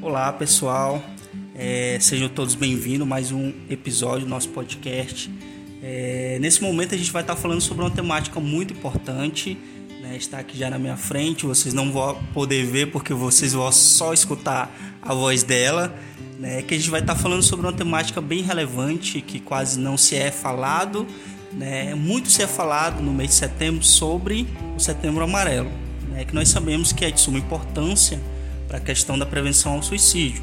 Olá pessoal, é, sejam todos bem-vindos a mais um episódio do nosso podcast. É, nesse momento a gente vai estar falando sobre uma temática muito importante, né, está aqui já na minha frente, vocês não vão poder ver porque vocês vão só escutar a voz dela, né, que a gente vai estar falando sobre uma temática bem relevante que quase não se é falado, né, muito se é falado no mês de setembro sobre o Setembro Amarelo né, que nós sabemos que é de suma importância para a questão da prevenção ao suicídio.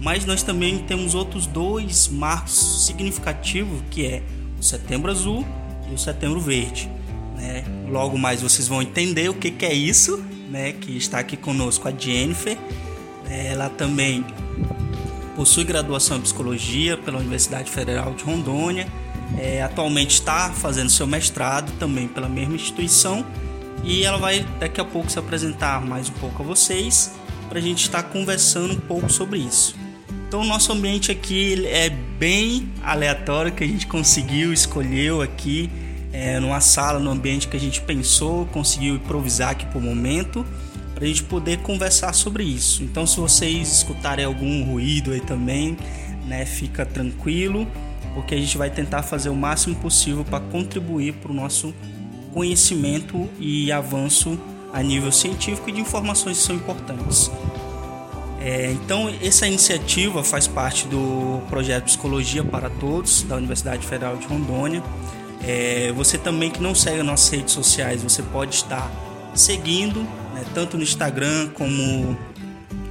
Mas nós também temos outros dois marcos significativos, que é o Setembro Azul e o Setembro Verde. Né? Logo mais vocês vão entender o que, que é isso, né? que está aqui conosco a Jennifer. Ela também possui graduação em psicologia pela Universidade Federal de Rondônia. É, atualmente está fazendo seu mestrado também pela mesma instituição e ela vai daqui a pouco se apresentar mais um pouco a vocês para a gente estar conversando um pouco sobre isso. Então, nosso ambiente aqui é bem aleatório que a gente conseguiu, escolheu aqui é, numa sala, no ambiente que a gente pensou, conseguiu improvisar aqui por momento para a gente poder conversar sobre isso. Então, se vocês escutarem algum ruído aí também, né, fica tranquilo, porque a gente vai tentar fazer o máximo possível para contribuir para o nosso conhecimento e avanço a nível científico e de informações que são importantes. É, então, essa iniciativa faz parte do projeto Psicologia para Todos da Universidade Federal de Rondônia. É, você também que não segue as nossas redes sociais, você pode estar seguindo, né, tanto no Instagram como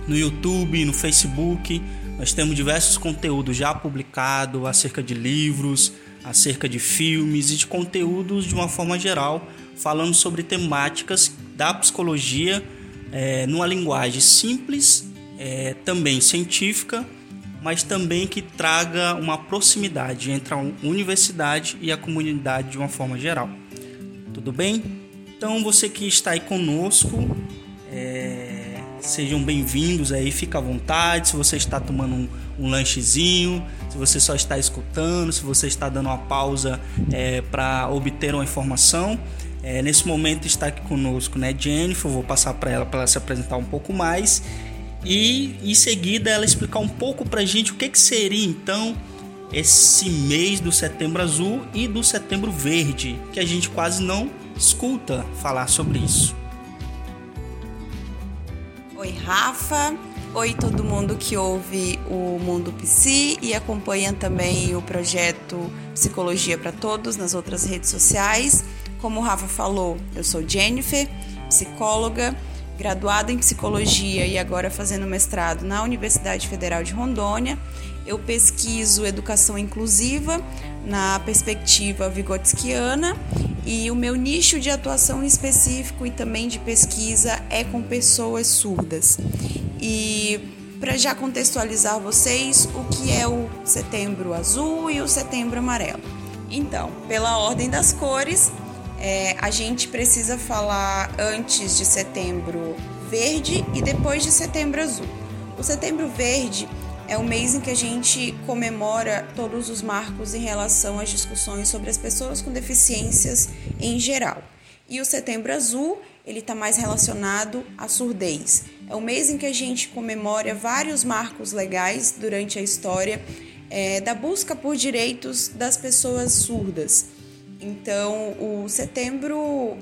no YouTube, no Facebook. Nós temos diversos conteúdos já publicados acerca de livros, acerca de filmes e de conteúdos de uma forma geral, falando sobre temáticas da psicologia é, numa linguagem simples, é, também científica, mas também que traga uma proximidade entre a universidade e a comunidade de uma forma geral. Tudo bem? Então você que está aí conosco, é, sejam bem-vindos aí, fica à vontade. Se você está tomando um, um lanchezinho, se você só está escutando, se você está dando uma pausa é, para obter uma informação. É, nesse momento está aqui conosco, né, Jennifer. vou passar para ela para ela se apresentar um pouco mais e em seguida ela explicar um pouco para a gente o que, que seria então esse mês do Setembro Azul e do Setembro Verde, que a gente quase não escuta falar sobre isso. Oi, Rafa. Oi, todo mundo que ouve o Mundo Psi e acompanha também o projeto Psicologia para Todos nas outras redes sociais. Como o Rafa falou, eu sou Jennifer, psicóloga, graduada em psicologia e agora fazendo mestrado na Universidade Federal de Rondônia. Eu pesquiso educação inclusiva na perspectiva vigotskiana e o meu nicho de atuação específico e também de pesquisa é com pessoas surdas. E para já contextualizar vocês o que é o setembro azul e o setembro amarelo. Então, pela ordem das cores, é, a gente precisa falar antes de setembro verde e depois de setembro azul. O setembro verde é o mês em que a gente comemora todos os marcos em relação às discussões sobre as pessoas com deficiências em geral. E o setembro azul, ele está mais relacionado à surdez. É o mês em que a gente comemora vários marcos legais durante a história é, da busca por direitos das pessoas surdas. Então, o Setembro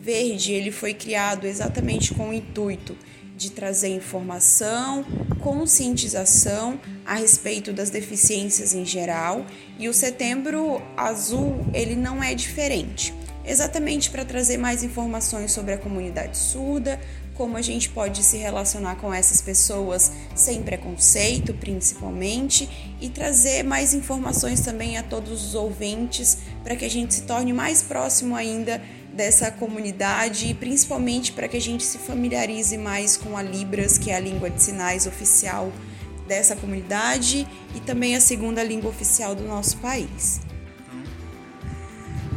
Verde ele foi criado exatamente com o intuito de trazer informação, conscientização a respeito das deficiências em geral, e o Setembro Azul ele não é diferente. Exatamente para trazer mais informações sobre a comunidade surda, como a gente pode se relacionar com essas pessoas sem preconceito, principalmente, e trazer mais informações também a todos os ouvintes para que a gente se torne mais próximo ainda dessa comunidade e principalmente para que a gente se familiarize mais com a Libras, que é a língua de sinais oficial dessa comunidade e também a segunda língua oficial do nosso país.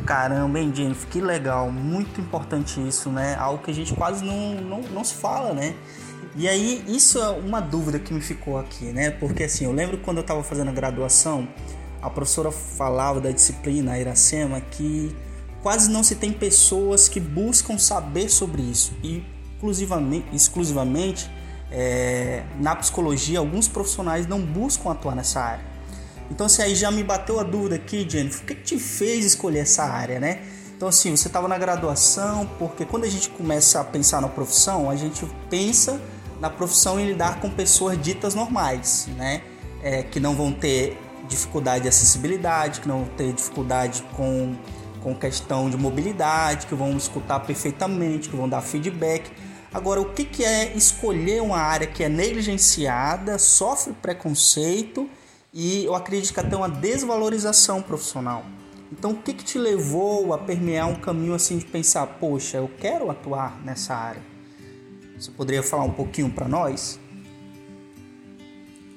Caramba, hein, Jennifer? Que legal, muito importante isso, né? Algo que a gente quase não, não, não se fala, né? E aí, isso é uma dúvida que me ficou aqui, né? Porque assim, eu lembro quando eu estava fazendo a graduação, a professora falava da disciplina a Iracema que quase não se tem pessoas que buscam saber sobre isso. E exclusivamente, exclusivamente é, na psicologia alguns profissionais não buscam atuar nessa área. Então, assim, aí já me bateu a dúvida aqui, Jennifer, o que, que te fez escolher essa área, né? Então, assim, você estava na graduação, porque quando a gente começa a pensar na profissão, a gente pensa na profissão em lidar com pessoas ditas normais, né? É, que não vão ter dificuldade de acessibilidade, que não vão ter dificuldade com, com questão de mobilidade, que vão escutar perfeitamente, que vão dar feedback. Agora, o que, que é escolher uma área que é negligenciada, sofre preconceito e eu acredito que até uma desvalorização profissional? Então, o que, que te levou a permear um caminho assim de pensar, poxa, eu quero atuar nessa área? Você poderia falar um pouquinho para nós?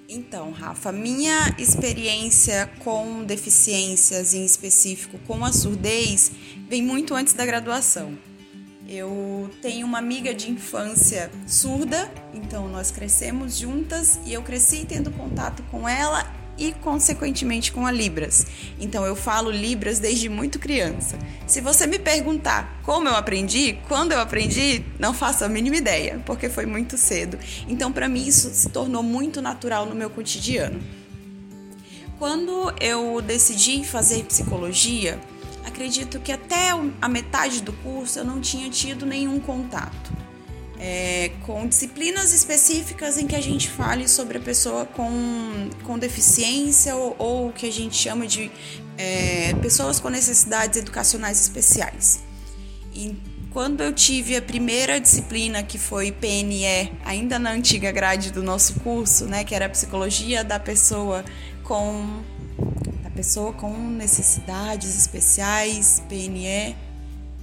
Então, Rafa, minha experiência com deficiências, em específico com a surdez, vem muito antes da graduação. Eu tenho uma amiga de infância surda, então nós crescemos juntas e eu cresci tendo contato com ela e, consequentemente, com a Libras. Então, eu falo Libras desde muito criança. Se você me perguntar como eu aprendi, quando eu aprendi, não faço a mínima ideia, porque foi muito cedo. Então, para mim, isso se tornou muito natural no meu cotidiano. Quando eu decidi fazer psicologia, acredito que até a metade do curso eu não tinha tido nenhum contato é, com disciplinas específicas em que a gente fale sobre a pessoa com, com deficiência ou o que a gente chama de é, pessoas com necessidades educacionais especiais. E quando eu tive a primeira disciplina, que foi PNE, ainda na antiga grade do nosso curso, né, que era psicologia da pessoa com da pessoa com necessidades especiais, PNE,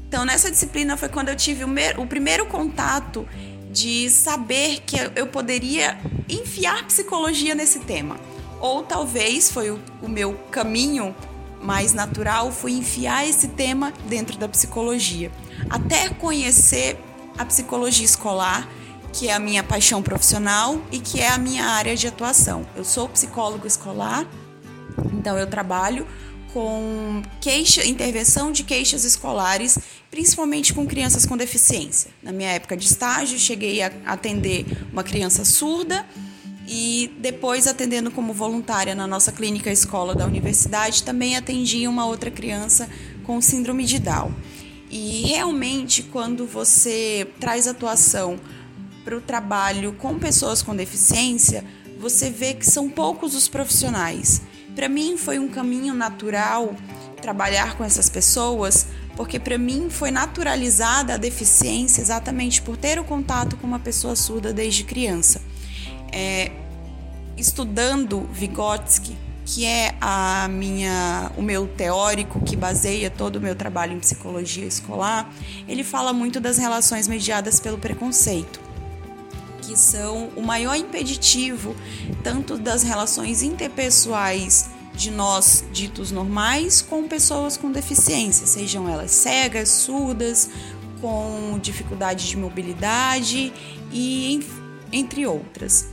então, nessa disciplina foi quando eu tive o, o primeiro contato de saber que eu poderia enfiar psicologia nesse tema. Ou talvez foi o, o meu caminho mais natural foi enfiar esse tema dentro da psicologia, até conhecer a psicologia escolar, que é a minha paixão profissional e que é a minha área de atuação. Eu sou psicólogo escolar, então eu trabalho com queixa, intervenção de queixas escolares, principalmente com crianças com deficiência. Na minha época de estágio, cheguei a atender uma criança surda e depois atendendo como voluntária na nossa clínica escola da universidade, também atendi uma outra criança com síndrome de Down. E realmente, quando você traz atuação para o trabalho com pessoas com deficiência, você vê que são poucos os profissionais para mim foi um caminho natural trabalhar com essas pessoas, porque para mim foi naturalizada a deficiência exatamente por ter o contato com uma pessoa surda desde criança. É, estudando Vygotsky, que é a minha, o meu teórico que baseia todo o meu trabalho em psicologia escolar, ele fala muito das relações mediadas pelo preconceito que são o maior impeditivo tanto das relações interpessoais de nós ditos normais com pessoas com deficiência, sejam elas cegas, surdas, com dificuldade de mobilidade e entre outras.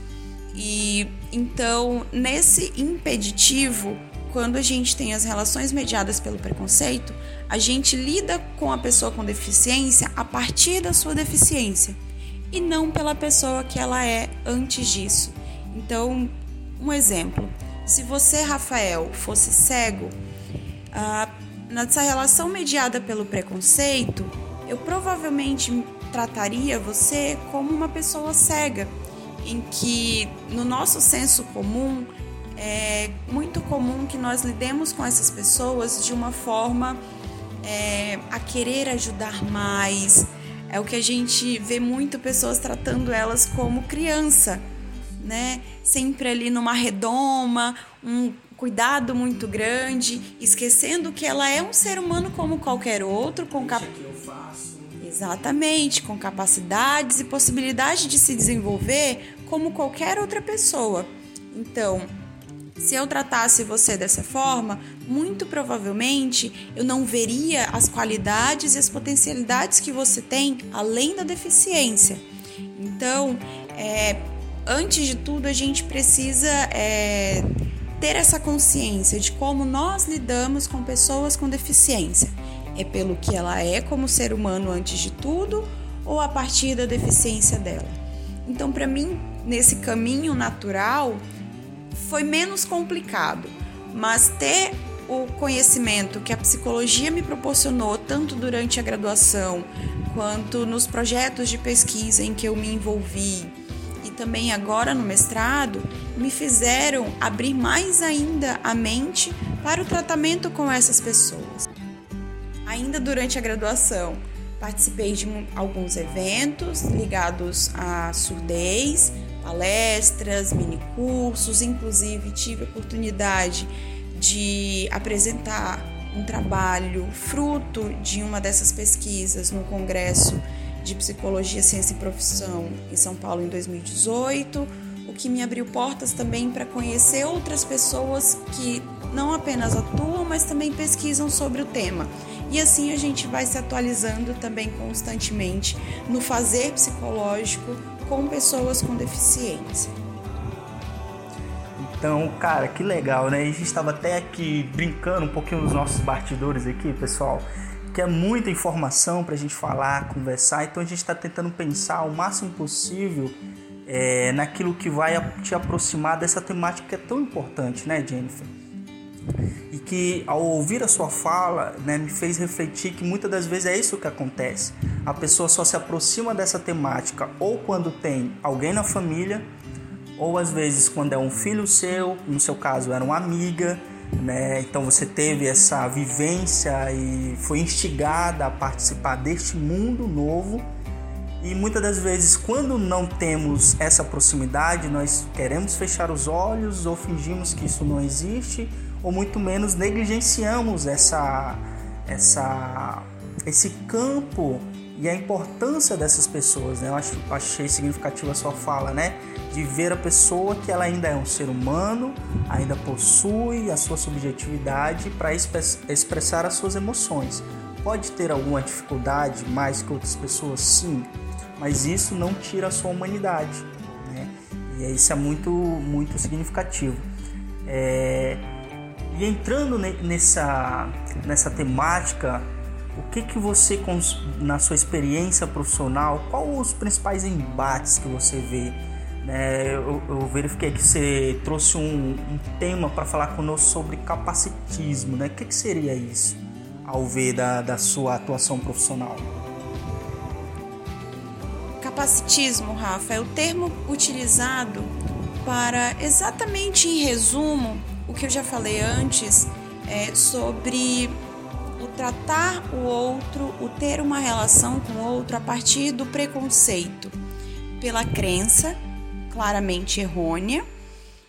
E então, nesse impeditivo, quando a gente tem as relações mediadas pelo preconceito, a gente lida com a pessoa com deficiência a partir da sua deficiência e não pela pessoa que ela é antes disso. Então, um exemplo: se você, Rafael, fosse cego, ah, nessa relação mediada pelo preconceito, eu provavelmente trataria você como uma pessoa cega, em que no nosso senso comum é muito comum que nós lidemos com essas pessoas de uma forma é, a querer ajudar mais, é o que a gente vê muito pessoas tratando elas como criança, né? Sempre ali numa redoma, um cuidado muito grande, esquecendo que ela é um ser humano como qualquer outro, com cap... Exatamente, com capacidades e possibilidade de se desenvolver como qualquer outra pessoa. Então, se eu tratasse você dessa forma, muito provavelmente eu não veria as qualidades e as potencialidades que você tem além da deficiência. Então, é, antes de tudo, a gente precisa é, ter essa consciência de como nós lidamos com pessoas com deficiência. É pelo que ela é como ser humano antes de tudo ou a partir da deficiência dela? Então, para mim, nesse caminho natural, foi menos complicado, mas ter o conhecimento que a psicologia me proporcionou, tanto durante a graduação quanto nos projetos de pesquisa em que eu me envolvi e também agora no mestrado, me fizeram abrir mais ainda a mente para o tratamento com essas pessoas. Ainda durante a graduação, participei de alguns eventos ligados à surdez, palestras, minicursos, inclusive tive a oportunidade de apresentar um trabalho fruto de uma dessas pesquisas no Congresso de Psicologia, Ciência e Profissão em São Paulo em 2018, o que me abriu portas também para conhecer outras pessoas que não apenas atuam, mas também pesquisam sobre o tema. E assim a gente vai se atualizando também constantemente no fazer psicológico com pessoas com deficiência. Então, cara, que legal, né? A gente estava até aqui brincando um pouquinho nos nossos bastidores aqui, pessoal, que é muita informação para a gente falar, conversar. Então, a gente está tentando pensar o máximo possível é, naquilo que vai te aproximar dessa temática que é tão importante, né, Jennifer? E que ao ouvir a sua fala, né, me fez refletir que muitas das vezes é isso que acontece. A pessoa só se aproxima dessa temática ou quando tem alguém na família, ou às vezes quando é um filho seu, no seu caso era uma amiga, né? Então você teve essa vivência e foi instigada a participar deste mundo novo. E muitas das vezes, quando não temos essa proximidade, nós queremos fechar os olhos ou fingimos que isso não existe, ou muito menos negligenciamos essa, essa, esse campo e a importância dessas pessoas. Né? Eu acho, achei significativa a sua fala, né? De ver a pessoa que ela ainda é um ser humano, ainda possui a sua subjetividade para expressar as suas emoções. Pode ter alguma dificuldade mais que outras pessoas, sim, mas isso não tira a sua humanidade. Né? E isso é muito, muito significativo. É... E entrando nessa, nessa temática o que que você, na sua experiência profissional, qual os principais embates que você vê? É, eu, eu, verifiquei que você trouxe um, um tema para falar conosco sobre capacitismo, né? O que, que seria isso, ao ver da, da sua atuação profissional? Capacitismo, Rafa, é o termo utilizado para exatamente em resumo o que eu já falei antes é, sobre tratar o outro, o ter uma relação com o outro a partir do preconceito, pela crença claramente errônea,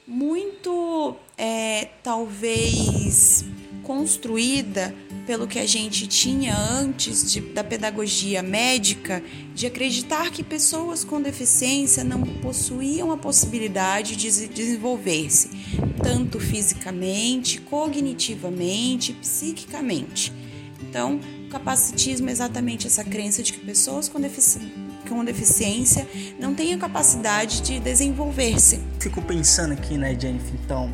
muito é, talvez construída pelo que a gente tinha antes de, da pedagogia médica, de acreditar que pessoas com deficiência não possuíam a possibilidade de desenvolver-se, tanto fisicamente, cognitivamente, psiquicamente. Então, o capacitismo é exatamente essa crença de que pessoas com, defici com deficiência não têm a capacidade de desenvolver-se. Fico pensando aqui, né, Jennifer, então,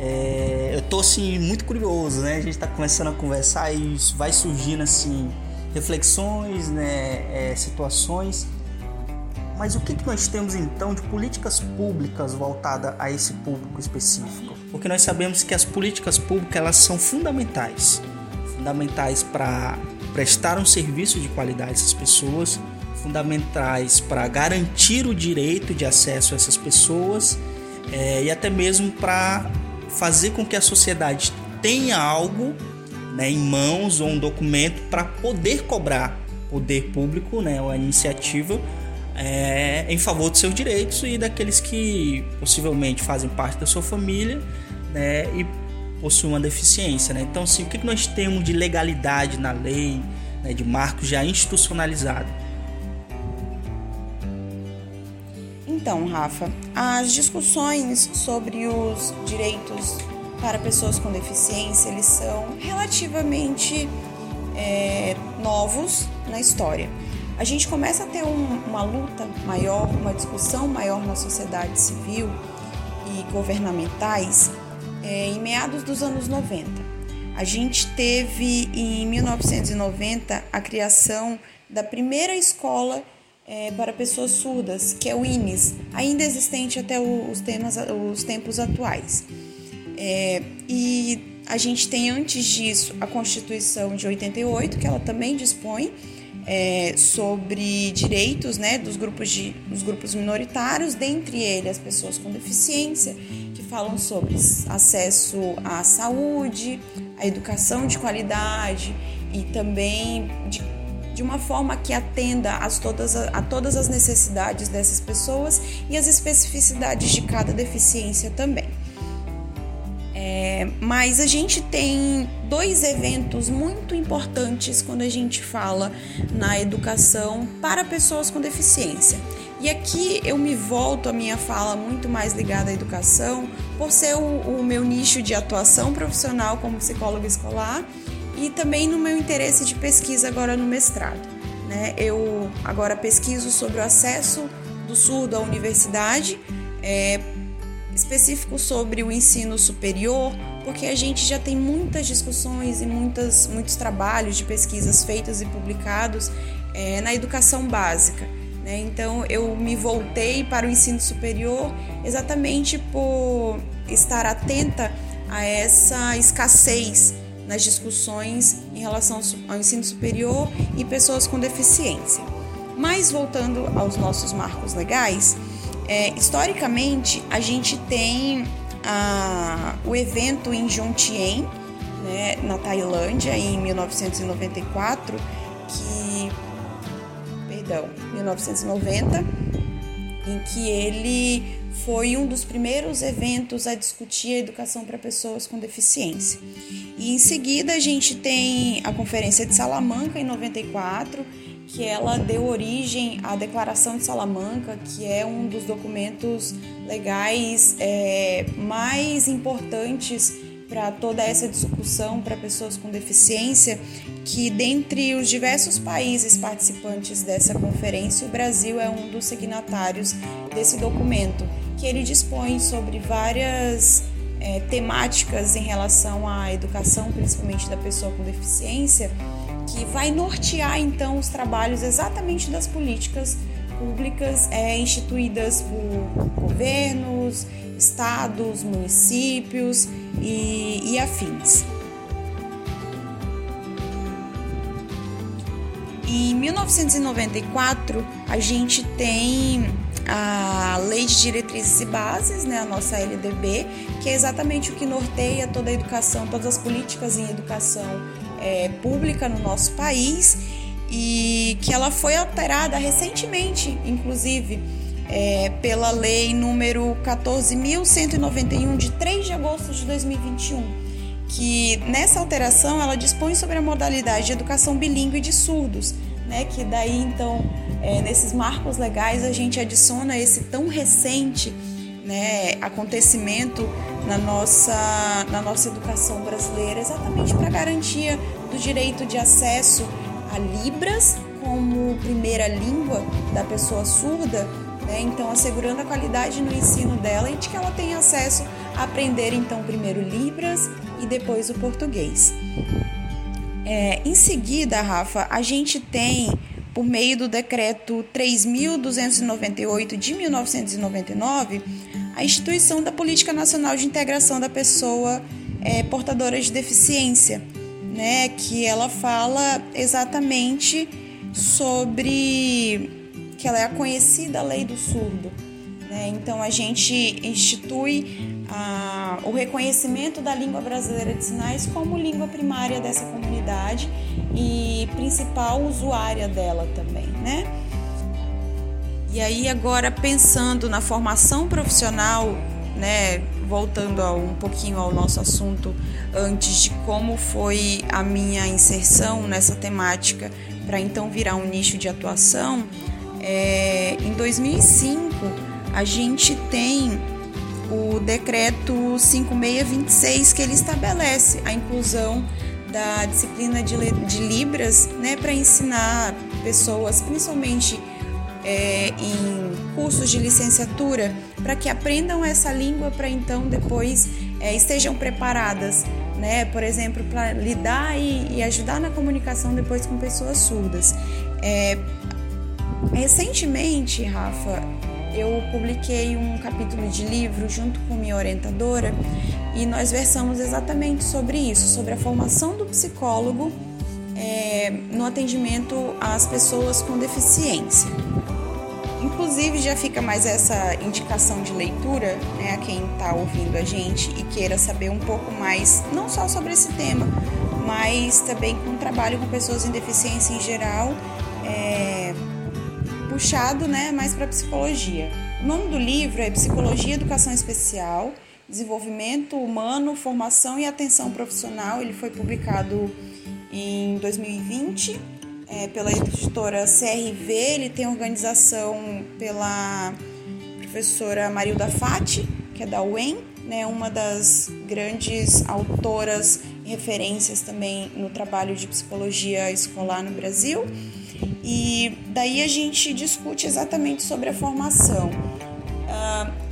é, eu tô assim muito curioso, né? A gente tá começando a conversar e vai surgindo assim reflexões, né, é, situações. Mas o que, que nós temos então de políticas públicas voltadas a esse público específico? Porque nós sabemos que as políticas públicas elas são fundamentais fundamentais para prestar um serviço de qualidade a essas pessoas, fundamentais para garantir o direito de acesso a essas pessoas é, e até mesmo para fazer com que a sociedade tenha algo né, em mãos ou um documento para poder cobrar poder público, né, a iniciativa é, em favor dos seus direitos e daqueles que possivelmente fazem parte da sua família né, e possui uma deficiência. Né? Então, assim, o que nós temos de legalidade na lei, né, de marco já institucionalizado? Então, Rafa, as discussões sobre os direitos para pessoas com deficiência eles são relativamente é, novos na história. A gente começa a ter um, uma luta maior, uma discussão maior na sociedade civil e governamentais é, em meados dos anos 90. A gente teve em 1990 a criação da primeira escola é, para pessoas surdas, que é o INES, ainda existente até os, temas, os tempos atuais. É, e a gente tem antes disso a Constituição de 88, que ela também dispõe é, sobre direitos né, dos, grupos de, dos grupos minoritários, dentre eles as pessoas com deficiência, que falam sobre acesso à saúde, à educação de qualidade e também de de uma forma que atenda a todas, a todas as necessidades dessas pessoas e as especificidades de cada deficiência também. É, mas a gente tem dois eventos muito importantes quando a gente fala na educação para pessoas com deficiência. E aqui eu me volto a minha fala muito mais ligada à educação, por ser o, o meu nicho de atuação profissional como psicóloga escolar e também no meu interesse de pesquisa agora no mestrado. Né? Eu agora pesquiso sobre o acesso do surdo à universidade, é, específico sobre o ensino superior, porque a gente já tem muitas discussões e muitas, muitos trabalhos de pesquisas feitos e publicados é, na educação básica. Né? Então eu me voltei para o ensino superior exatamente por estar atenta a essa escassez nas discussões em relação ao ensino superior e pessoas com deficiência. Mas voltando aos nossos marcos legais, é, historicamente a gente tem a, o evento em Jomtien, né, na Tailândia, em 1994, que. Perdão, 1990, em que ele foi um dos primeiros eventos a discutir a educação para pessoas com deficiência. E em seguida a gente tem a Conferência de Salamanca em 94, que ela deu origem à Declaração de Salamanca, que é um dos documentos legais é, mais importantes para toda essa discussão para pessoas com deficiência, que dentre os diversos países participantes dessa conferência, o Brasil é um dos signatários desse documento que ele dispõe sobre várias é, temáticas em relação à educação, principalmente da pessoa com deficiência, que vai nortear então os trabalhos exatamente das políticas públicas é, instituídas por governos, estados, municípios e, e afins. Em 1994, a gente tem a Lei de Diretrizes e Bases, né, a nossa LDB, que é exatamente o que norteia toda a educação, todas as políticas em educação é, pública no nosso país e que ela foi alterada recentemente, inclusive, é, pela lei número 14.191 de 3 de agosto de 2021, que nessa alteração ela dispõe sobre a modalidade de educação bilíngue de surdos, né, que daí então é, nesses marcos legais a gente adiciona esse tão recente né, acontecimento na nossa, na nossa educação brasileira, exatamente para garantia do direito de acesso a Libras como primeira língua da pessoa surda, né, então assegurando a qualidade no ensino dela e de que ela tenha acesso a aprender então primeiro Libras e depois o português. É, em seguida, Rafa, a gente tem por meio do decreto 3298 de 1999, a instituição da Política Nacional de Integração da Pessoa é, Portadora de Deficiência, né, que ela fala exatamente sobre que ela é a conhecida lei do surdo. Né? Então a gente institui a, o reconhecimento da língua brasileira de sinais como língua primária dessa comunidade e principal usuária dela também, né? E aí agora pensando na formação profissional, né, voltando um pouquinho ao nosso assunto antes de como foi a minha inserção nessa temática para então virar um nicho de atuação, é, em 2005 a gente tem o decreto 5626 que ele estabelece a inclusão da disciplina de, de Libras né, para ensinar pessoas, principalmente é, em cursos de licenciatura, para que aprendam essa língua para então depois é, estejam preparadas, né, por exemplo, para lidar e, e, ajudar na comunicação depois com pessoas surdas. É, Recentemente, Rafa, eu publiquei um capítulo de livro junto com minha orientadora e nós versamos exatamente sobre isso, sobre a formação do psicólogo é, no atendimento às pessoas com deficiência. Inclusive, já fica mais essa indicação de leitura né, a quem está ouvindo a gente e queira saber um pouco mais, não só sobre esse tema, mas também com o trabalho com pessoas em deficiência em geral, é, puxado né, mais para psicologia. O nome do livro é Psicologia Educação Especial, Desenvolvimento Humano, Formação e Atenção Profissional. Ele foi publicado em 2020 é, pela editora CRV, ele tem organização pela professora Marilda Fati, que é da UEM, né, uma das grandes autoras e referências também no trabalho de psicologia escolar no Brasil. E daí a gente discute exatamente sobre a formação.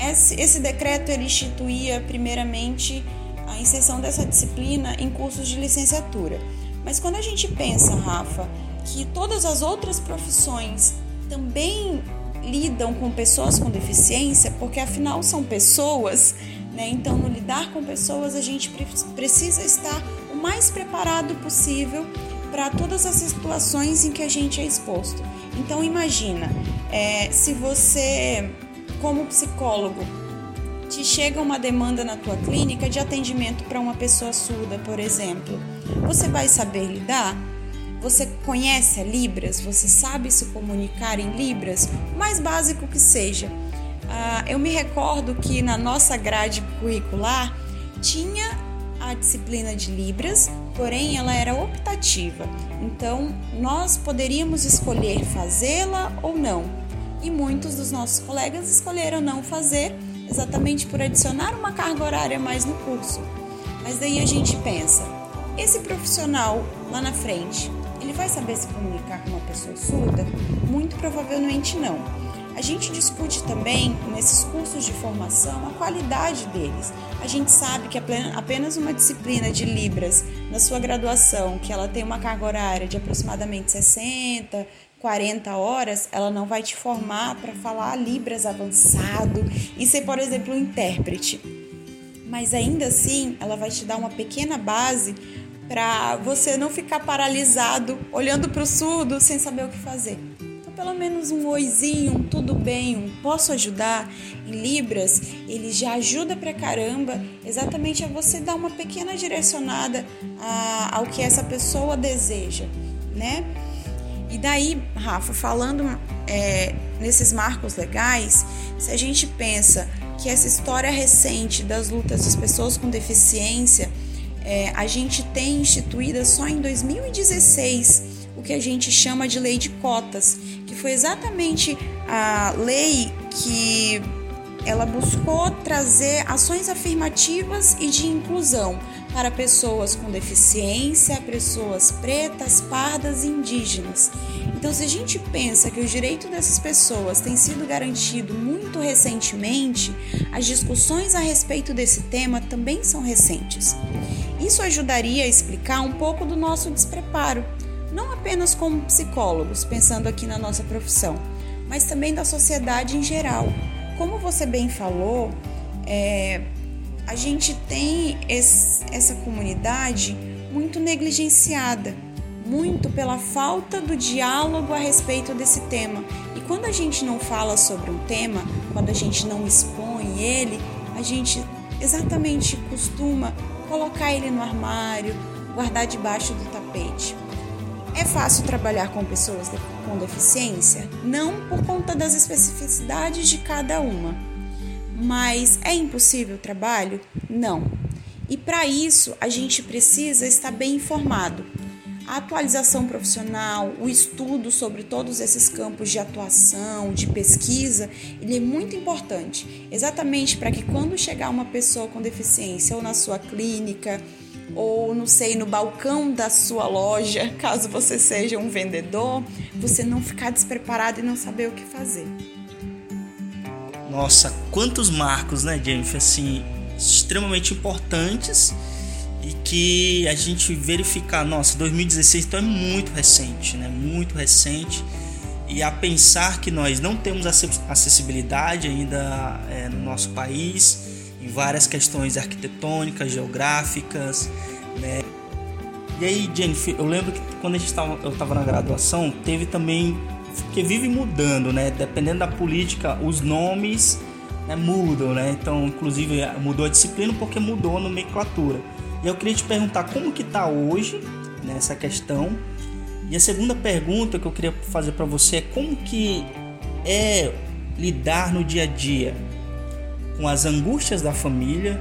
Esse, esse decreto ele instituía primeiramente a inserção dessa disciplina em cursos de licenciatura. Mas quando a gente pensa, Rafa, que todas as outras profissões também lidam com pessoas com deficiência, porque afinal são pessoas, né? Então, no lidar com pessoas, a gente precisa estar o mais preparado possível para todas as situações em que a gente é exposto. Então, imagina, é, se você, como psicólogo, te chega uma demanda na tua clínica de atendimento para uma pessoa surda, por exemplo, você vai saber lidar? Você conhece a Libras? Você sabe se comunicar em Libras? O mais básico que seja. Uh, eu me recordo que na nossa grade curricular tinha a disciplina de Libras, porém ela era optativa. Então nós poderíamos escolher fazê-la ou não. E muitos dos nossos colegas escolheram não fazer, exatamente por adicionar uma carga horária mais no curso. Mas daí a gente pensa, esse profissional lá na frente, ele vai saber se comunicar com uma pessoa surda? Muito provavelmente não. A gente discute também nesses cursos de formação a qualidade deles. A gente sabe que apenas uma disciplina de Libras na sua graduação, que ela tem uma carga horária de aproximadamente 60, 40 horas, ela não vai te formar para falar Libras avançado e ser, por exemplo, um intérprete. Mas ainda assim, ela vai te dar uma pequena base para você não ficar paralisado olhando para o surdo sem saber o que fazer. Pelo menos um oizinho, um tudo bem, um posso ajudar em Libras, ele já ajuda pra caramba exatamente a você dar uma pequena direcionada a, ao que essa pessoa deseja, né? E daí, Rafa, falando é, nesses marcos legais, se a gente pensa que essa história recente das lutas das pessoas com deficiência é, a gente tem instituída só em 2016 o que a gente chama de lei de cotas, que foi exatamente a lei que ela buscou trazer ações afirmativas e de inclusão para pessoas com deficiência, pessoas pretas, pardas e indígenas. Então, se a gente pensa que o direito dessas pessoas tem sido garantido muito recentemente, as discussões a respeito desse tema também são recentes. Isso ajudaria a explicar um pouco do nosso despreparo, apenas como psicólogos, pensando aqui na nossa profissão, mas também da sociedade em geral. Como você bem falou, é, a gente tem esse, essa comunidade muito negligenciada, muito pela falta do diálogo a respeito desse tema. E quando a gente não fala sobre um tema, quando a gente não expõe ele, a gente exatamente costuma colocar ele no armário, guardar debaixo do tapete. É fácil trabalhar com pessoas com deficiência? Não por conta das especificidades de cada uma. Mas é impossível o trabalho? Não. E para isso a gente precisa estar bem informado. A atualização profissional, o estudo sobre todos esses campos de atuação, de pesquisa, ele é muito importante, exatamente para que quando chegar uma pessoa com deficiência ou na sua clínica, ou não sei, no balcão da sua loja, caso você seja um vendedor, você não ficar despreparado e não saber o que fazer. Nossa, quantos marcos, né, Jennifer, assim, extremamente importantes e que a gente verificar, nossa, 2016 então é muito recente, né? Muito recente. e a pensar que nós não temos acessibilidade ainda é, no nosso país várias questões arquitetônicas, geográficas, né? E aí, Jennifer, eu lembro que quando a gente tava, eu estava na graduação, teve também que vive mudando, né? Dependendo da política, os nomes né, mudam, né? Então, inclusive, mudou a disciplina porque mudou a nomenclatura. E eu queria te perguntar como que está hoje nessa né, questão. E a segunda pergunta que eu queria fazer para você é como que é lidar no dia a dia com as angústias da família,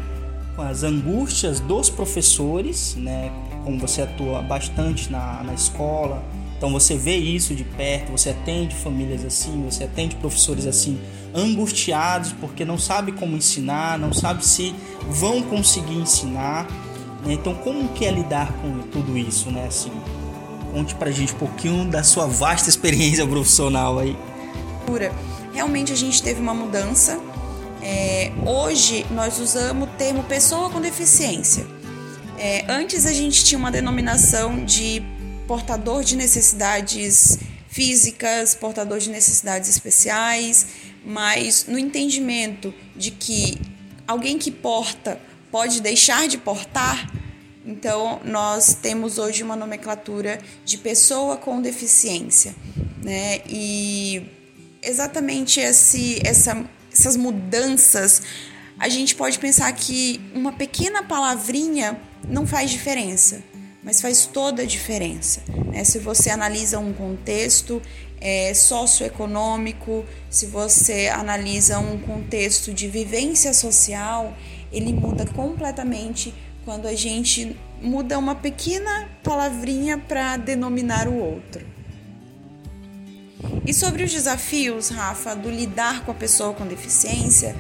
com as angústias dos professores, né? Como você atua bastante na, na escola, então você vê isso de perto, você atende famílias assim, você atende professores assim, angustiados porque não sabe como ensinar, não sabe se vão conseguir ensinar. Né? Então como que é lidar com tudo isso, né? Assim, conte pra gente um pouquinho da sua vasta experiência profissional aí. Realmente a gente teve uma mudança. É, hoje nós usamos o termo pessoa com deficiência. É, antes a gente tinha uma denominação de portador de necessidades físicas, portador de necessidades especiais, mas no entendimento de que alguém que porta pode deixar de portar, então nós temos hoje uma nomenclatura de pessoa com deficiência, né? E exatamente esse, essa, essas mudanças, a gente pode pensar que uma pequena palavrinha não faz diferença mas faz toda a diferença. Né? Se você analisa um contexto é, socioeconômico, se você analisa um contexto de vivência social, ele muda completamente quando a gente muda uma pequena palavrinha para denominar o outro. E sobre os desafios, Rafa, do lidar com a pessoa com deficiência,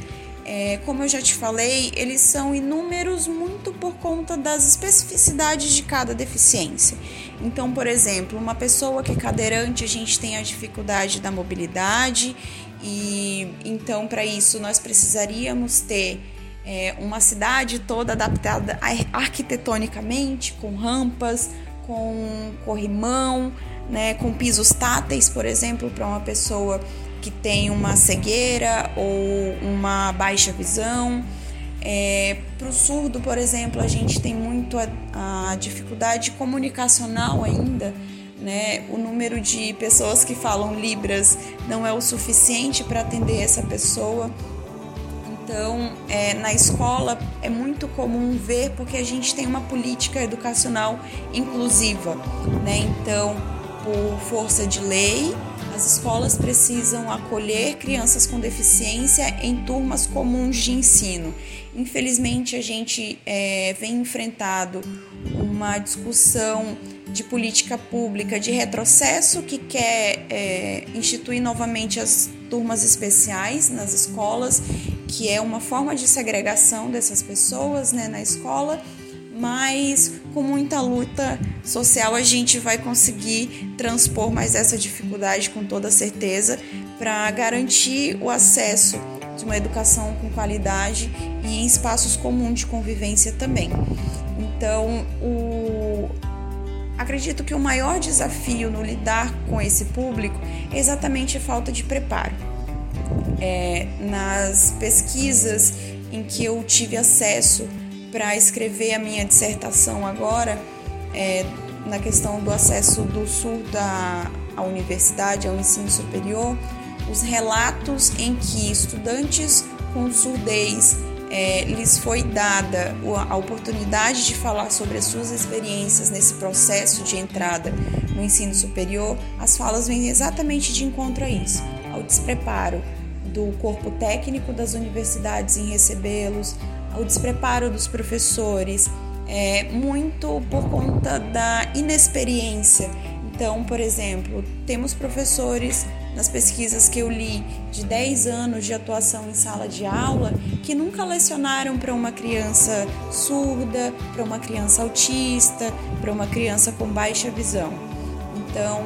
é, como eu já te falei, eles são inúmeros muito por conta das especificidades de cada deficiência. Então, por exemplo, uma pessoa que é cadeirante, a gente tem a dificuldade da mobilidade, e então, para isso, nós precisaríamos ter é, uma cidade toda adaptada arquitetonicamente, com rampas, com corrimão, né, com pisos táteis, por exemplo, para uma pessoa que tem uma cegueira ou uma baixa visão. É, Para o surdo, por exemplo, a gente tem muito a, a dificuldade comunicacional ainda. Né? O número de pessoas que falam Libras não é o suficiente para atender essa pessoa. Então, é, na escola é muito comum ver porque a gente tem uma política educacional inclusiva, né? Então, por força de lei, as escolas precisam acolher crianças com deficiência em turmas comuns de ensino. Infelizmente, a gente é, vem enfrentado uma discussão de política pública de retrocesso que quer é, instituir novamente as turmas especiais nas escolas, que é uma forma de segregação dessas pessoas né, na escola mas com muita luta social a gente vai conseguir transpor mais essa dificuldade com toda certeza para garantir o acesso de uma educação com qualidade e em espaços comuns de convivência também. Então, o... acredito que o maior desafio no lidar com esse público é exatamente a falta de preparo. É, nas pesquisas em que eu tive acesso para escrever a minha dissertação agora, é, na questão do acesso do Sul da, à universidade, ao ensino superior, os relatos em que estudantes com surdez é, lhes foi dada a oportunidade de falar sobre as suas experiências nesse processo de entrada no ensino superior, as falas vêm exatamente de encontro a isso, ao despreparo do corpo técnico das universidades em recebê-los, o despreparo dos professores, é, muito por conta da inexperiência. Então, por exemplo, temos professores nas pesquisas que eu li de 10 anos de atuação em sala de aula que nunca lecionaram para uma criança surda, para uma criança autista, para uma criança com baixa visão. Então,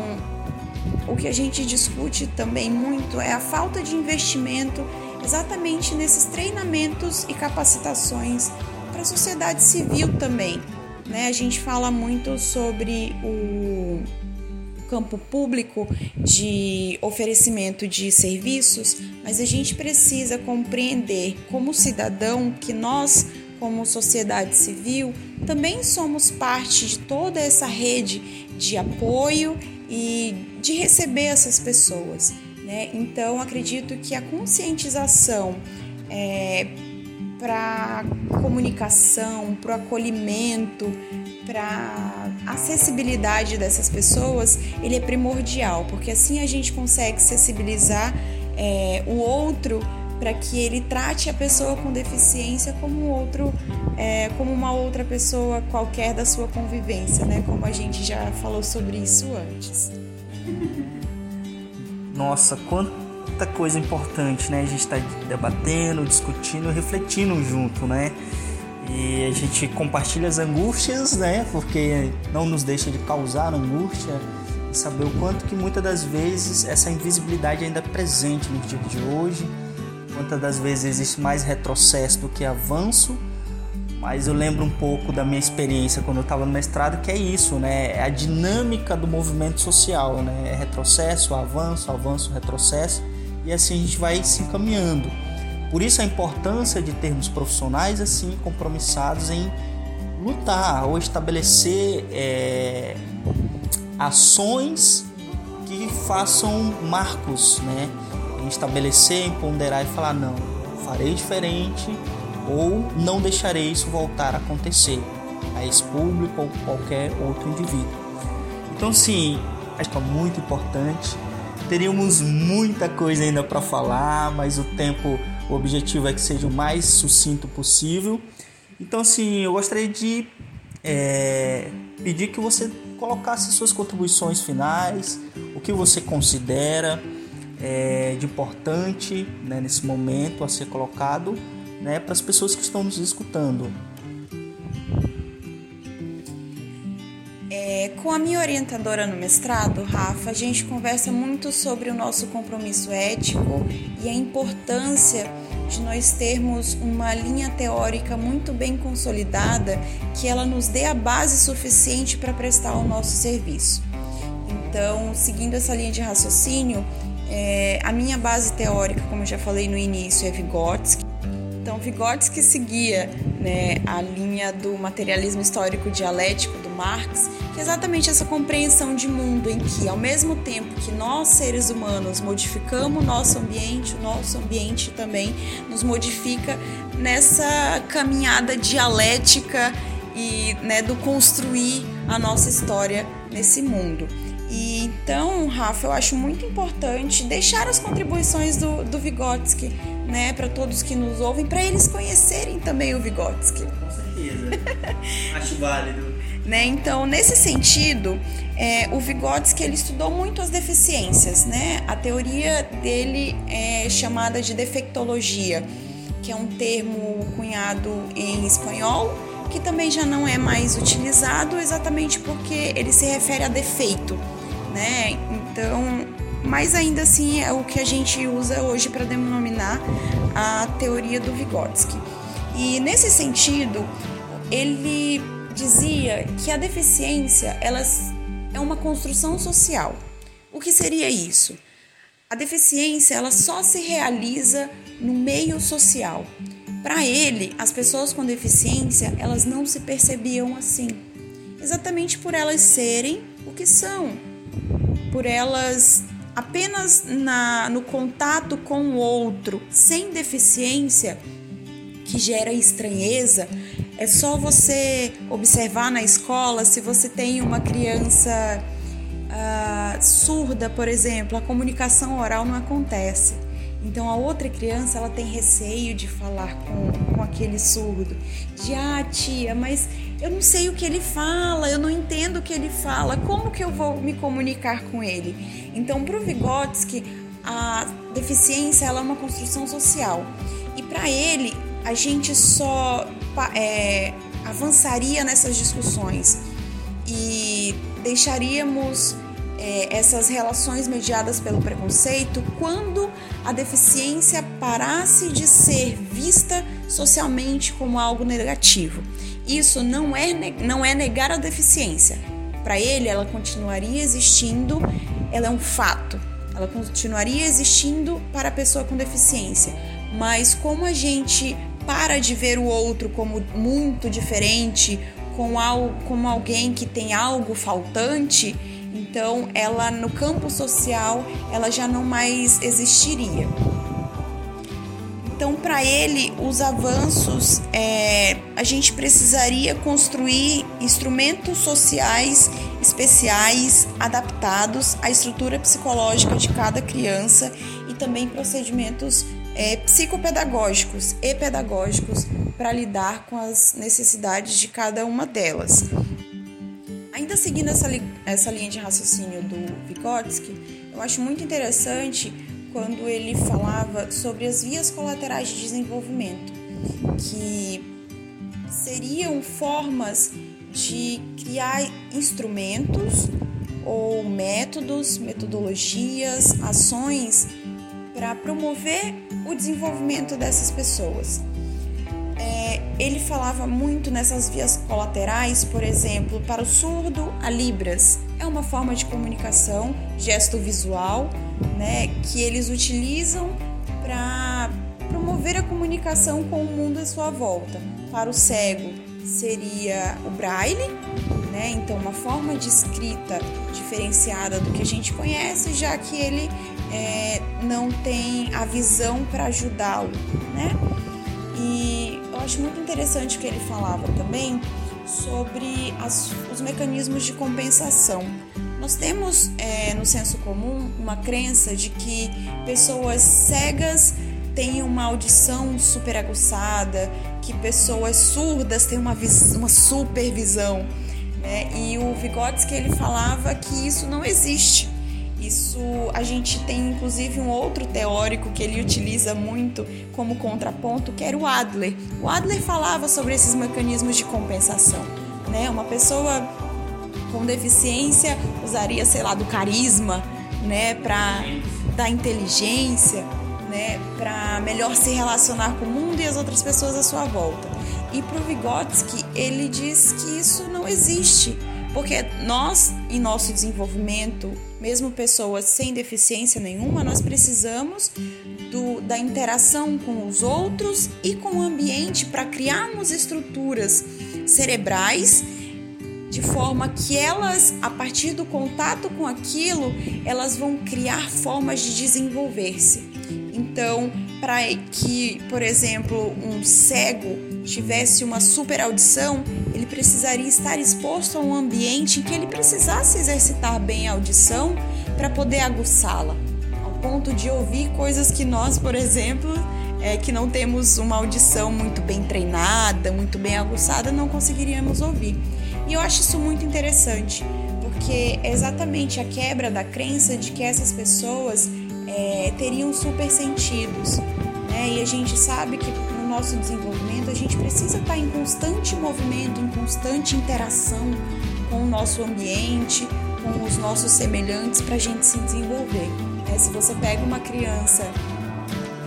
o que a gente discute também muito é a falta de investimento exatamente nesses treinamentos e capacitações para a sociedade civil também. Né? A gente fala muito sobre o campo público de oferecimento de serviços, mas a gente precisa compreender como cidadão que nós, como sociedade civil, também somos parte de toda essa rede de apoio e de receber essas pessoas. Né? Então, acredito que a conscientização é, para comunicação, para o acolhimento, para acessibilidade dessas pessoas, ele é primordial, porque assim a gente consegue sensibilizar é, o outro para que ele trate a pessoa com deficiência como outro, é, como uma outra pessoa qualquer da sua convivência, né? Como a gente já falou sobre isso antes. Nossa, quanta coisa importante, né? A gente está debatendo, discutindo, refletindo junto, né? E a gente compartilha as angústias, né? Porque não nos deixa de causar angústia e saber o quanto que muitas das vezes essa invisibilidade ainda é presente nos dias de hoje Muitas das vezes existe mais retrocesso do que avanço, mas eu lembro um pouco da minha experiência quando eu estava no mestrado, que é isso, né? É a dinâmica do movimento social, né? É retrocesso, avanço, avanço, retrocesso, e assim a gente vai se encaminhando. Por isso a importância de termos profissionais assim compromissados em lutar ou estabelecer é, ações que façam marcos, né? em estabelecer, em ponderar e falar: não, farei diferente ou não deixarei isso voltar a acontecer a esse público ou qualquer outro indivíduo. Então, sim, acho que é muito importante. Teríamos muita coisa ainda para falar, mas o tempo, o objetivo é que seja o mais sucinto possível. Então, sim, eu gostaria de é, pedir que você colocasse suas contribuições finais, o que você considera é, de importante né, nesse momento a ser colocado né, para as pessoas que estão nos escutando? É, com a minha orientadora no mestrado, Rafa, a gente conversa muito sobre o nosso compromisso ético e a importância de nós termos uma linha teórica muito bem consolidada que ela nos dê a base suficiente para prestar o nosso serviço. Então, seguindo essa linha de raciocínio, é, a minha base teórica, como eu já falei no início, é Vygotsky. Vygotsky seguia né, a linha do materialismo histórico dialético do Marx, que é exatamente essa compreensão de mundo em que, ao mesmo tempo que nós, seres humanos, modificamos o nosso ambiente, o nosso ambiente também nos modifica nessa caminhada dialética e né, do construir a nossa história nesse mundo. Então, Rafa, eu acho muito importante deixar as contribuições do, do Vygotsky, né, para todos que nos ouvem, para eles conhecerem também o Vygotsky. Com certeza. acho válido. Né? Então, nesse sentido, é, o Vygotsky ele estudou muito as deficiências, né? A teoria dele é chamada de defectologia, que é um termo cunhado em espanhol, que também já não é mais utilizado exatamente porque ele se refere a defeito né? Então, mas ainda assim é o que a gente usa hoje para denominar a teoria do Vygotsky. E nesse sentido, ele dizia que a deficiência ela é uma construção social. O que seria isso? A deficiência ela só se realiza no meio social. Para ele, as pessoas com deficiência elas não se percebiam assim, exatamente por elas serem o que são, por elas apenas na, no contato com o outro sem deficiência, que gera estranheza, é só você observar na escola se você tem uma criança uh, surda, por exemplo, a comunicação oral não acontece. Então a outra criança ela tem receio de falar com, com aquele surdo, de ah tia, mas eu não sei o que ele fala, eu não entendo o que ele fala, como que eu vou me comunicar com ele? Então para o Vygotsky a deficiência ela é uma construção social. E para ele a gente só é, avançaria nessas discussões. E deixaríamos é, essas relações mediadas pelo preconceito quando a deficiência parasse de ser vista socialmente como algo negativo. Isso não é, não é negar a deficiência, para ele ela continuaria existindo, ela é um fato. Ela continuaria existindo para a pessoa com deficiência. Mas como a gente para de ver o outro como muito diferente, com como alguém que tem algo faltante, então ela no campo social ela já não mais existiria. Então, para ele, os avanços, é, a gente precisaria construir instrumentos sociais especiais adaptados à estrutura psicológica de cada criança e também procedimentos é, psicopedagógicos e pedagógicos para lidar com as necessidades de cada uma delas. Ainda seguindo essa, essa linha de raciocínio do Vygotsky, eu acho muito interessante quando ele falava sobre as vias colaterais de desenvolvimento, que seriam formas de criar instrumentos ou métodos, metodologias, ações para promover o desenvolvimento dessas pessoas. É, ele falava muito nessas vias colaterais, por exemplo, para o surdo, a Libras. É uma forma de comunicação, gesto visual, né, que eles utilizam para promover a comunicação com o mundo à sua volta. Para o cego seria o braille, né? Então uma forma de escrita diferenciada do que a gente conhece, já que ele é, não tem a visão para ajudá-lo, né? E acho muito interessante que ele falava também sobre as, os mecanismos de compensação. Nós temos é, no senso comum uma crença de que pessoas cegas têm uma audição super aguçada, que pessoas surdas têm uma, uma supervisão. Né? E o Vygotsky ele falava que isso não existe. Isso a gente tem inclusive um outro teórico que ele utiliza muito como contraponto, que era o Adler. O Adler falava sobre esses mecanismos de compensação. Né? Uma pessoa com deficiência usaria, sei lá, do carisma, né, para da inteligência, né, para melhor se relacionar com o mundo e as outras pessoas à sua volta. E para o Vygotsky, ele diz que isso não existe, porque nós, em nosso desenvolvimento, mesmo pessoas sem deficiência nenhuma, nós precisamos do, da interação com os outros e com o ambiente para criarmos estruturas cerebrais de forma que elas, a partir do contato com aquilo, elas vão criar formas de desenvolver-se. Então, para que, por exemplo, um cego tivesse uma super audição, ele precisaria estar exposto a um ambiente em que ele precisasse exercitar bem a audição para poder aguçá-la, ao ponto de ouvir coisas que nós, por exemplo, é, que não temos uma audição muito bem treinada, muito bem aguçada, não conseguiríamos ouvir. E eu acho isso muito interessante, porque é exatamente a quebra da crença de que essas pessoas é, teriam super sentidos. Né? E a gente sabe que no nosso desenvolvimento a gente precisa estar em constante movimento, em constante interação com o nosso ambiente, com os nossos semelhantes para a gente se desenvolver. É, se você pega uma criança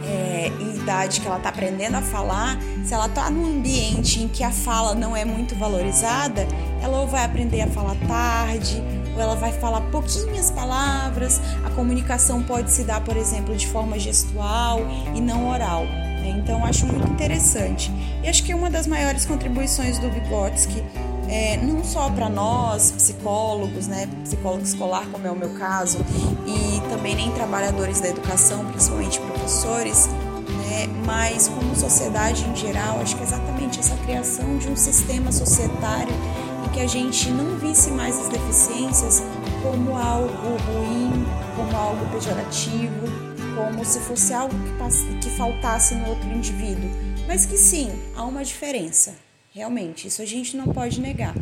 é, em idade que ela está aprendendo a falar, se ela está num ambiente em que a fala não é muito valorizada, ela ou vai aprender a falar tarde, ou ela vai falar pouquinhas palavras. A comunicação pode se dar, por exemplo, de forma gestual e não oral. Né? Então, acho muito interessante. E acho que uma das maiores contribuições do Vygotsky é, não só para nós, psicólogos, né, psicólogo escolar, como é o meu caso, e também nem trabalhadores da educação, principalmente professores, né, mas como sociedade em geral, acho que é exatamente essa criação de um sistema societário em que a gente não visse mais as deficiências como algo ruim, como algo pejorativo, como se fosse algo que, que faltasse no outro indivíduo, mas que sim, há uma diferença. Realmente, isso a gente não pode negar.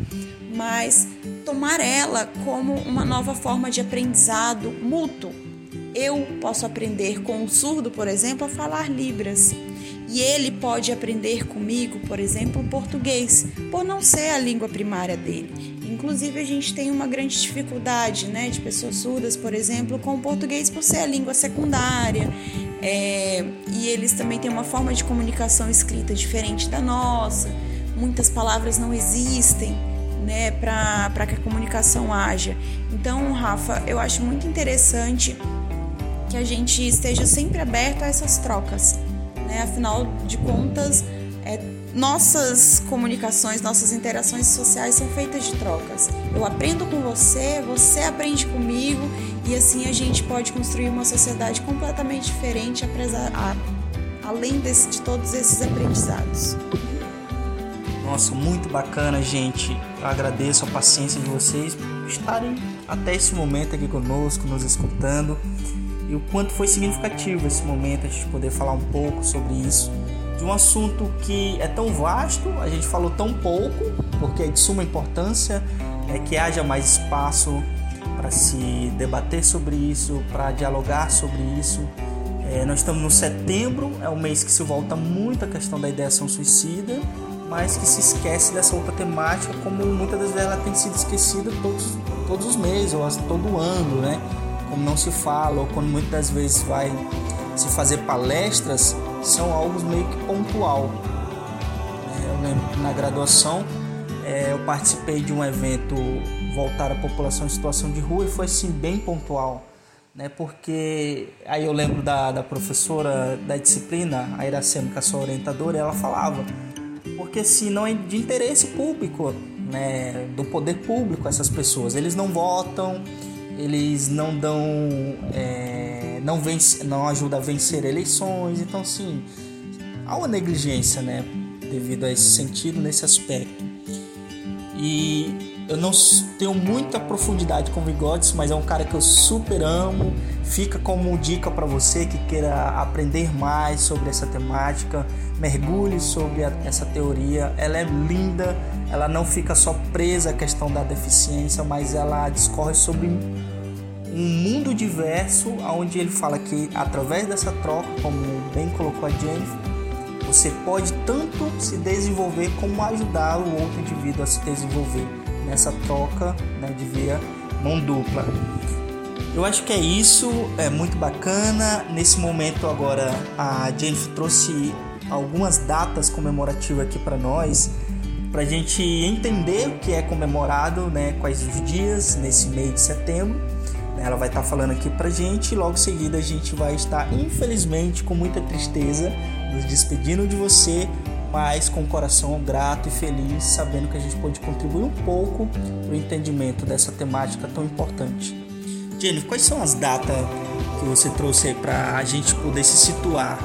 Mas tomar ela como uma nova forma de aprendizado mútuo. Eu posso aprender com o surdo, por exemplo, a falar Libras. E ele pode aprender comigo, por exemplo, português, por não ser a língua primária dele. Inclusive, a gente tem uma grande dificuldade né, de pessoas surdas, por exemplo, com o português por ser a língua secundária. É, e eles também têm uma forma de comunicação escrita diferente da nossa muitas palavras não existem, né, para que a comunicação haja. Então, Rafa, eu acho muito interessante que a gente esteja sempre aberto a essas trocas. Né? Afinal de contas, é, nossas comunicações, nossas interações sociais são feitas de trocas. Eu aprendo com você, você aprende comigo e assim a gente pode construir uma sociedade completamente diferente, apesar, a, além desse, de todos esses aprendizados. Nossa, muito bacana, gente. Eu agradeço a paciência de vocês por estarem até esse momento aqui conosco, nos escutando. E o quanto foi significativo esse momento a gente poder falar um pouco sobre isso. De um assunto que é tão vasto, a gente falou tão pouco, porque é de suma importância é que haja mais espaço para se debater sobre isso, para dialogar sobre isso. É, nós estamos no setembro, é um mês que se volta muito a questão da ideação suicida mas que se esquece dessa outra temática, como muitas das vezes ela tem sido esquecida todos, todos os meses ou todo ano, né? Como não se fala, ou quando muitas vezes vai se fazer palestras, são algo meio que pontual. É, eu lembro que na graduação é, eu participei de um evento voltado à população em situação de rua e foi assim bem pontual. Né, porque aí eu lembro da, da professora da disciplina, a Iracema, que é a sua orientadora, ela falava porque se não é de interesse público, né, do poder público essas pessoas, eles não votam, eles não dão, é, não vence, não ajuda a vencer eleições, então sim, há uma negligência, né, devido a esse sentido, nesse aspecto. E eu não tenho muita profundidade com Vigotes, mas é um cara que eu super amo. Fica como dica para você que queira aprender mais sobre essa temática. Mergulhe sobre a, essa teoria. Ela é linda, ela não fica só presa à questão da deficiência, mas ela discorre sobre um mundo diverso, onde ele fala que através dessa troca, como bem colocou a Jennifer, você pode tanto se desenvolver como ajudar o outro indivíduo a se desenvolver nessa troca né, de via mão dupla. Eu acho que é isso, é muito bacana. Nesse momento agora a Jennifer trouxe algumas datas comemorativas aqui para nós, para a gente entender o que é comemorado, né, quais os dias nesse mês de setembro. Ela vai estar falando aqui para gente e logo em seguida a gente vai estar, infelizmente, com muita tristeza, nos despedindo de você, mas com o coração grato e feliz, sabendo que a gente pode contribuir um pouco para o entendimento dessa temática tão importante. Jennifer, quais são as datas que você trouxe aí para a gente poder se situar?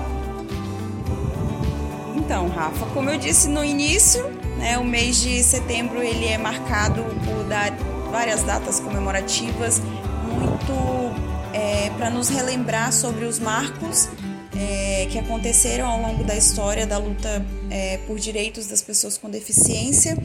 Então, Rafa, como eu disse no início, né, o mês de setembro ele é marcado por várias datas comemorativas, é, para nos relembrar sobre os marcos é, que aconteceram ao longo da história da luta é, por direitos das pessoas com deficiência.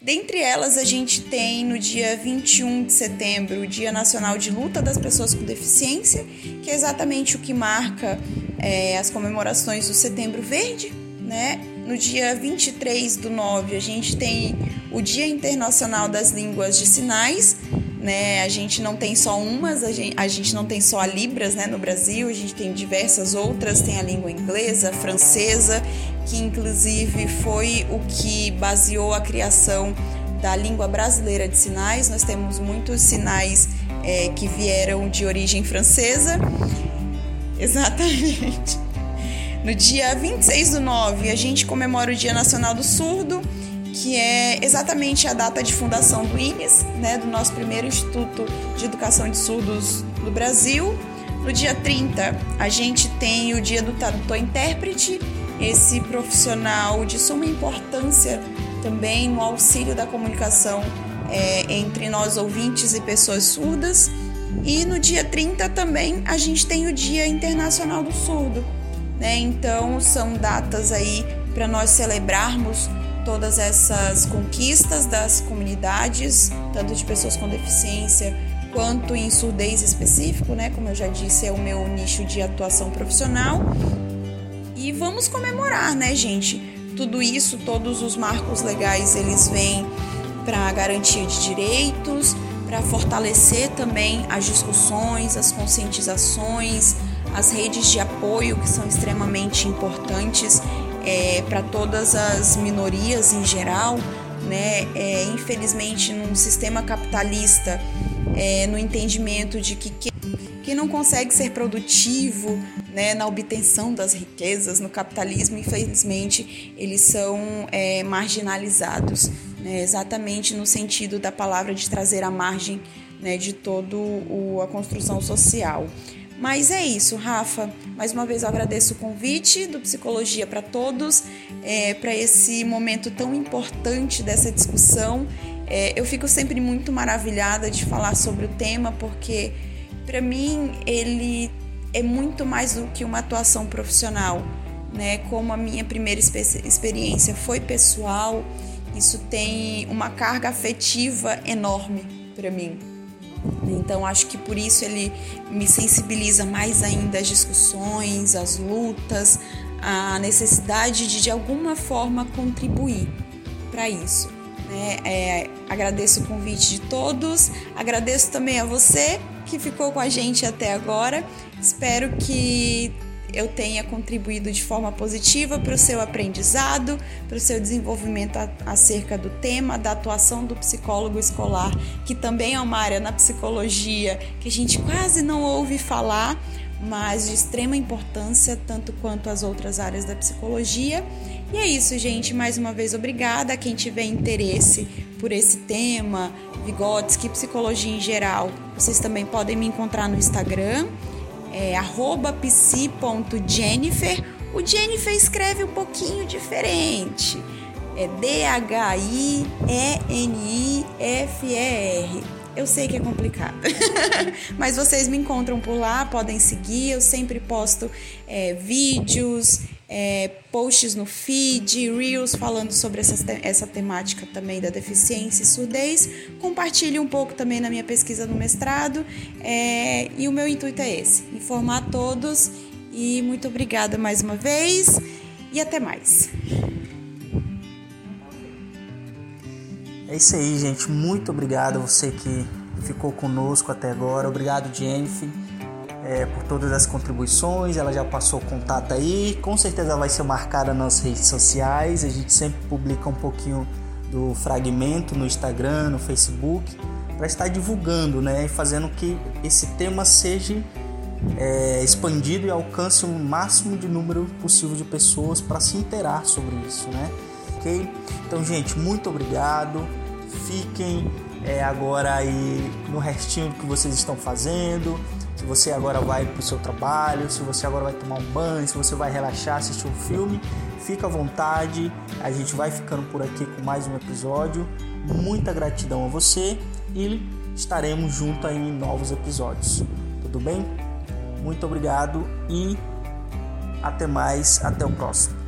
Dentre elas, a gente tem no dia 21 de setembro o Dia Nacional de Luta das Pessoas com Deficiência, que é exatamente o que marca é, as comemorações do Setembro Verde. Né? No dia 23 do 9, a gente tem o Dia Internacional das Línguas de Sinais, né? A gente não tem só umas, a gente, a gente não tem só a Libras né, no Brasil, a gente tem diversas outras, tem a língua inglesa, francesa, que inclusive foi o que baseou a criação da língua brasileira de sinais. Nós temos muitos sinais é, que vieram de origem francesa. Exatamente. No dia 26 do 9, a gente comemora o Dia Nacional do Surdo que é exatamente a data de fundação do INES, né, do nosso primeiro Instituto de Educação de Surdos do Brasil. No dia 30, a gente tem o Dia do Tradutor Intérprete, esse profissional de suma importância também no auxílio da comunicação é, entre nós ouvintes e pessoas surdas. E no dia 30 também a gente tem o Dia Internacional do Surdo. Né? Então são datas aí para nós celebrarmos todas essas conquistas das comunidades, tanto de pessoas com deficiência quanto em surdez específico, né? Como eu já disse, é o meu nicho de atuação profissional. E vamos comemorar, né, gente? Tudo isso, todos os marcos legais, eles vêm para garantia de direitos, para fortalecer também as discussões, as conscientizações, as redes de apoio que são extremamente importantes é, para todas as minorias em geral, né? É, infelizmente, num sistema capitalista, é, no entendimento de que quem não consegue ser produtivo né, na obtenção das riquezas no capitalismo, infelizmente, eles são é, marginalizados, né, exatamente no sentido da palavra de trazer a margem né, de toda a construção social. Mas é isso, Rafa. Mais uma vez eu agradeço o convite do Psicologia para Todos, é, para esse momento tão importante dessa discussão. É, eu fico sempre muito maravilhada de falar sobre o tema, porque para mim ele é muito mais do que uma atuação profissional. Né? Como a minha primeira experiência foi pessoal, isso tem uma carga afetiva enorme para mim. Então acho que por isso ele me sensibiliza mais ainda às discussões, às lutas, à necessidade de de alguma forma contribuir para isso. Né? É, agradeço o convite de todos, agradeço também a você que ficou com a gente até agora. Espero que eu tenha contribuído de forma positiva para o seu aprendizado, para o seu desenvolvimento acerca do tema da atuação do psicólogo escolar, que também é uma área na psicologia que a gente quase não ouve falar, mas de extrema importância, tanto quanto as outras áreas da psicologia. E é isso, gente. Mais uma vez, obrigada a quem tiver interesse por esse tema, Vygotsky, psicologia em geral. Vocês também podem me encontrar no Instagram é psi.jennifer. O Jennifer escreve um pouquinho diferente. É D-H-I-E-N-I-F-E-R. Eu sei que é complicado, mas vocês me encontram por lá, podem seguir. Eu sempre posto é, vídeos, é, posts no feed, reels falando sobre essa, essa temática também da deficiência e surdez. Compartilhe um pouco também na minha pesquisa no mestrado. É, e o meu intuito é esse: informar todos. E muito obrigada mais uma vez e até mais. É isso aí, gente. Muito obrigado a você que ficou conosco até agora. Obrigado, Jennifer é, por todas as contribuições. Ela já passou o contato aí, com certeza vai ser marcada nas redes sociais. A gente sempre publica um pouquinho do fragmento no Instagram, no Facebook, para estar divulgando, né, e fazendo que esse tema seja é, expandido e alcance o máximo de número possível de pessoas para se interar sobre isso, né? Ok? Então, gente, muito obrigado. Fiquem é, agora aí no restinho que vocês estão fazendo se você agora vai para o seu trabalho, se você agora vai tomar um banho, se você vai relaxar, assistir um filme, fica à vontade. A gente vai ficando por aqui com mais um episódio. Muita gratidão a você e estaremos juntos em novos episódios. Tudo bem? Muito obrigado e até mais, até o próximo.